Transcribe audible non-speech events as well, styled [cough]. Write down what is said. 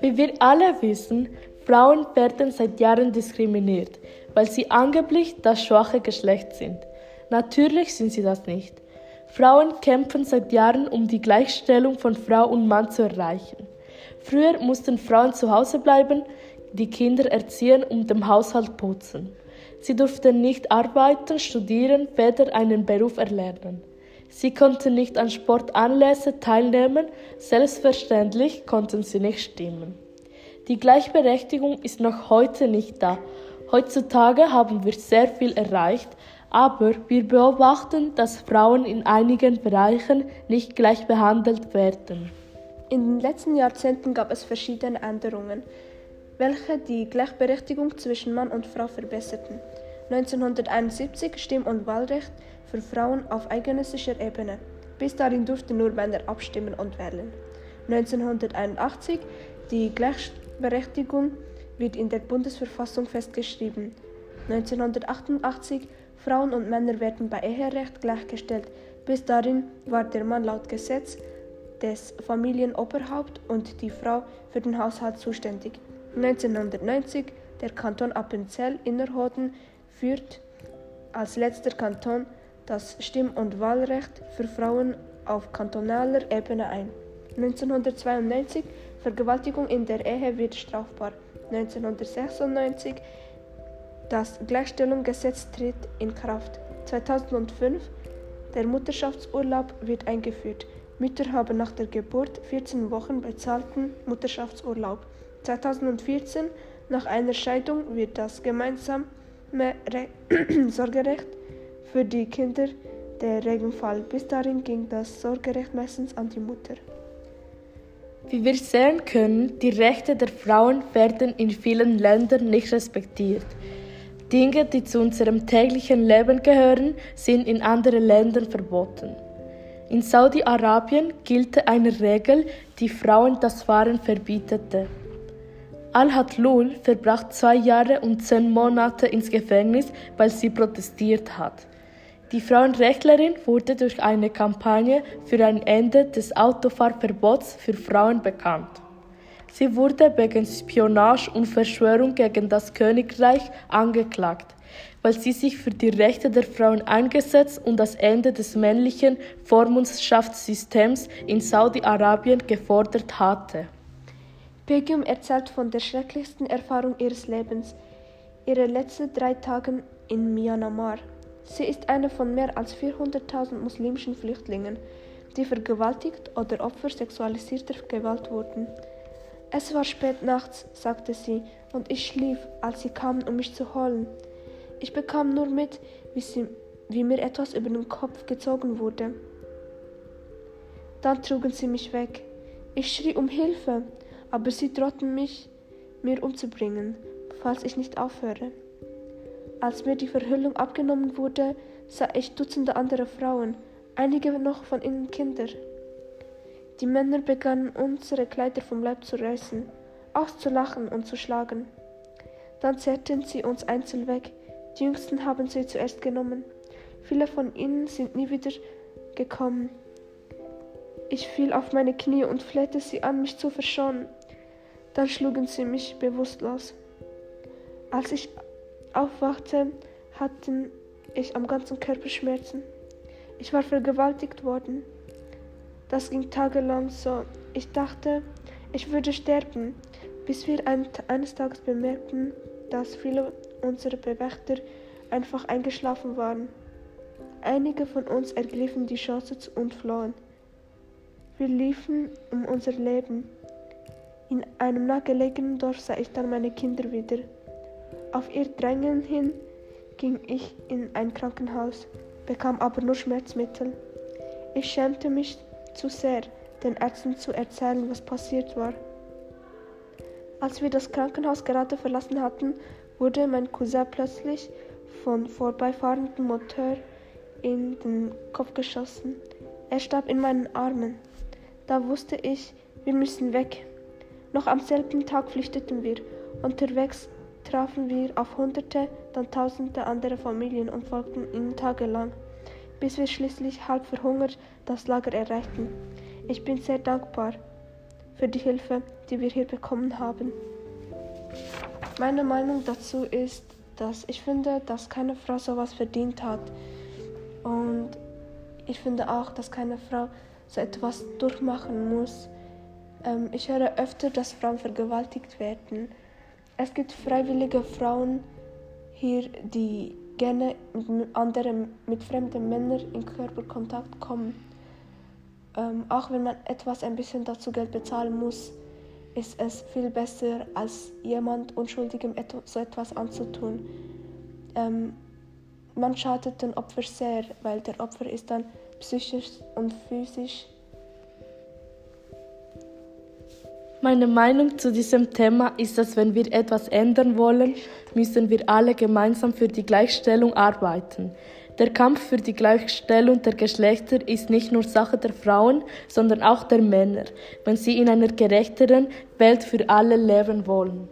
Wie wir alle wissen, Frauen werden seit Jahren diskriminiert, weil sie angeblich das schwache Geschlecht sind. Natürlich sind sie das nicht. Frauen kämpfen seit Jahren, um die Gleichstellung von Frau und Mann zu erreichen. Früher mussten Frauen zu Hause bleiben, die Kinder erziehen und dem Haushalt putzen. Sie durften nicht arbeiten, studieren, weder einen Beruf erlernen. Sie konnten nicht an Sportanlässen teilnehmen, selbstverständlich konnten sie nicht stimmen. Die Gleichberechtigung ist noch heute nicht da. Heutzutage haben wir sehr viel erreicht, aber wir beobachten, dass Frauen in einigen Bereichen nicht gleich behandelt werden. In den letzten Jahrzehnten gab es verschiedene Änderungen, welche die Gleichberechtigung zwischen Mann und Frau verbesserten. 1971 Stimm- und Wahlrecht für Frauen auf eidgenössischer Ebene. Bis dahin durften nur Männer abstimmen und wählen. 1981 die Gleichberechtigung wird in der Bundesverfassung festgeschrieben. 1988 Frauen und Männer werden bei Eherecht gleichgestellt. Bis dahin war der Mann laut Gesetz des Familienoberhaupt und die Frau für den Haushalt zuständig. 1990 der Kanton Appenzell Innerrhoden führt als letzter Kanton das Stimm- und Wahlrecht für Frauen auf kantonaler Ebene ein. 1992 Vergewaltigung in der Ehe wird strafbar. 1996 das Gleichstellungsgesetz tritt in Kraft. 2005 der Mutterschaftsurlaub wird eingeführt. Mütter haben nach der Geburt 14 Wochen bezahlten Mutterschaftsurlaub. 2014 nach einer Scheidung wird das gemeinsame Re [clears throat] Sorgerecht für die Kinder der Regenfall. Bis dahin ging das Sorgerecht meistens an die Mutter. Wie wir sehen können, die Rechte der Frauen werden in vielen Ländern nicht respektiert. Dinge, die zu unserem täglichen Leben gehören, sind in anderen Ländern verboten. In Saudi-Arabien gilt eine Regel, die Frauen das Fahren verbietete. Al-Hatlul verbrachte zwei Jahre und zehn Monate ins Gefängnis, weil sie protestiert hat. Die Frauenrechtlerin wurde durch eine Kampagne für ein Ende des Autofahrverbots für Frauen bekannt. Sie wurde wegen Spionage und Verschwörung gegen das Königreich angeklagt, weil sie sich für die Rechte der Frauen eingesetzt und das Ende des männlichen Vormundschaftssystems in Saudi-Arabien gefordert hatte. Begum erzählt von der schrecklichsten Erfahrung ihres Lebens, ihre letzten drei Tage in Myanmar. Sie ist eine von mehr als 400.000 muslimischen Flüchtlingen, die vergewaltigt oder Opfer sexualisierter Gewalt wurden. Es war spät nachts, sagte sie, und ich schlief, als sie kamen, um mich zu holen. Ich bekam nur mit, wie, sie, wie mir etwas über den Kopf gezogen wurde. Dann trugen sie mich weg. Ich schrie um Hilfe, aber sie drohten mich, mir umzubringen, falls ich nicht aufhöre. Als mir die Verhüllung abgenommen wurde, sah ich Dutzende andere Frauen, einige noch von ihnen Kinder. Die Männer begannen unsere Kleider vom Leib zu reißen, auszulachen und zu schlagen. Dann zerrten sie uns einzeln weg. Die Jüngsten haben sie zuerst genommen. Viele von ihnen sind nie wieder gekommen. Ich fiel auf meine Knie und flehte sie an, mich zu verschonen. Dann schlugen sie mich bewusstlos. Als ich aufwachte, hatte ich am ganzen Körper Schmerzen. Ich war vergewaltigt worden. Das ging tagelang so. Ich dachte, ich würde sterben, bis wir eines Tages bemerkten, dass viele unserer Bewächter einfach eingeschlafen waren. Einige von uns ergriffen die Chance und flohen. Wir liefen um unser Leben. In einem nahegelegenen Dorf sah ich dann meine Kinder wieder. Auf ihr Drängen hin ging ich in ein Krankenhaus, bekam aber nur Schmerzmittel. Ich schämte mich zu sehr, den Ärzten zu erzählen, was passiert war. Als wir das Krankenhaus gerade verlassen hatten, wurde mein Cousin plötzlich von vorbeifahrendem Motor in den Kopf geschossen. Er starb in meinen Armen. Da wusste ich, wir müssen weg. Noch am selben Tag flüchteten wir. Unterwegs trafen wir auf Hunderte, dann Tausende andere Familien und folgten ihnen tagelang. bis wir schließlich halb verhungert das Lager erreichten. Ich bin sehr dankbar für die Hilfe, die wir hier bekommen haben. Meine Meinung dazu ist, dass ich finde, dass keine Frau sowas verdient hat. Und ich finde auch, dass keine Frau so etwas durchmachen muss. Ähm, ich höre öfter, dass Frauen vergewaltigt werden. Es gibt freiwillige Frauen hier, die gerne mit anderen, mit fremden Männern in Körperkontakt kommen. Ähm, auch wenn man etwas ein bisschen dazu Geld bezahlen muss, ist es viel besser, als jemand Unschuldigem so etwas anzutun. Ähm, man schadet den Opfer sehr, weil der Opfer ist dann psychisch und physisch. Meine Meinung zu diesem Thema ist, dass wenn wir etwas ändern wollen, müssen wir alle gemeinsam für die Gleichstellung arbeiten. Der Kampf für die Gleichstellung der Geschlechter ist nicht nur Sache der Frauen, sondern auch der Männer, wenn sie in einer gerechteren Welt für alle leben wollen.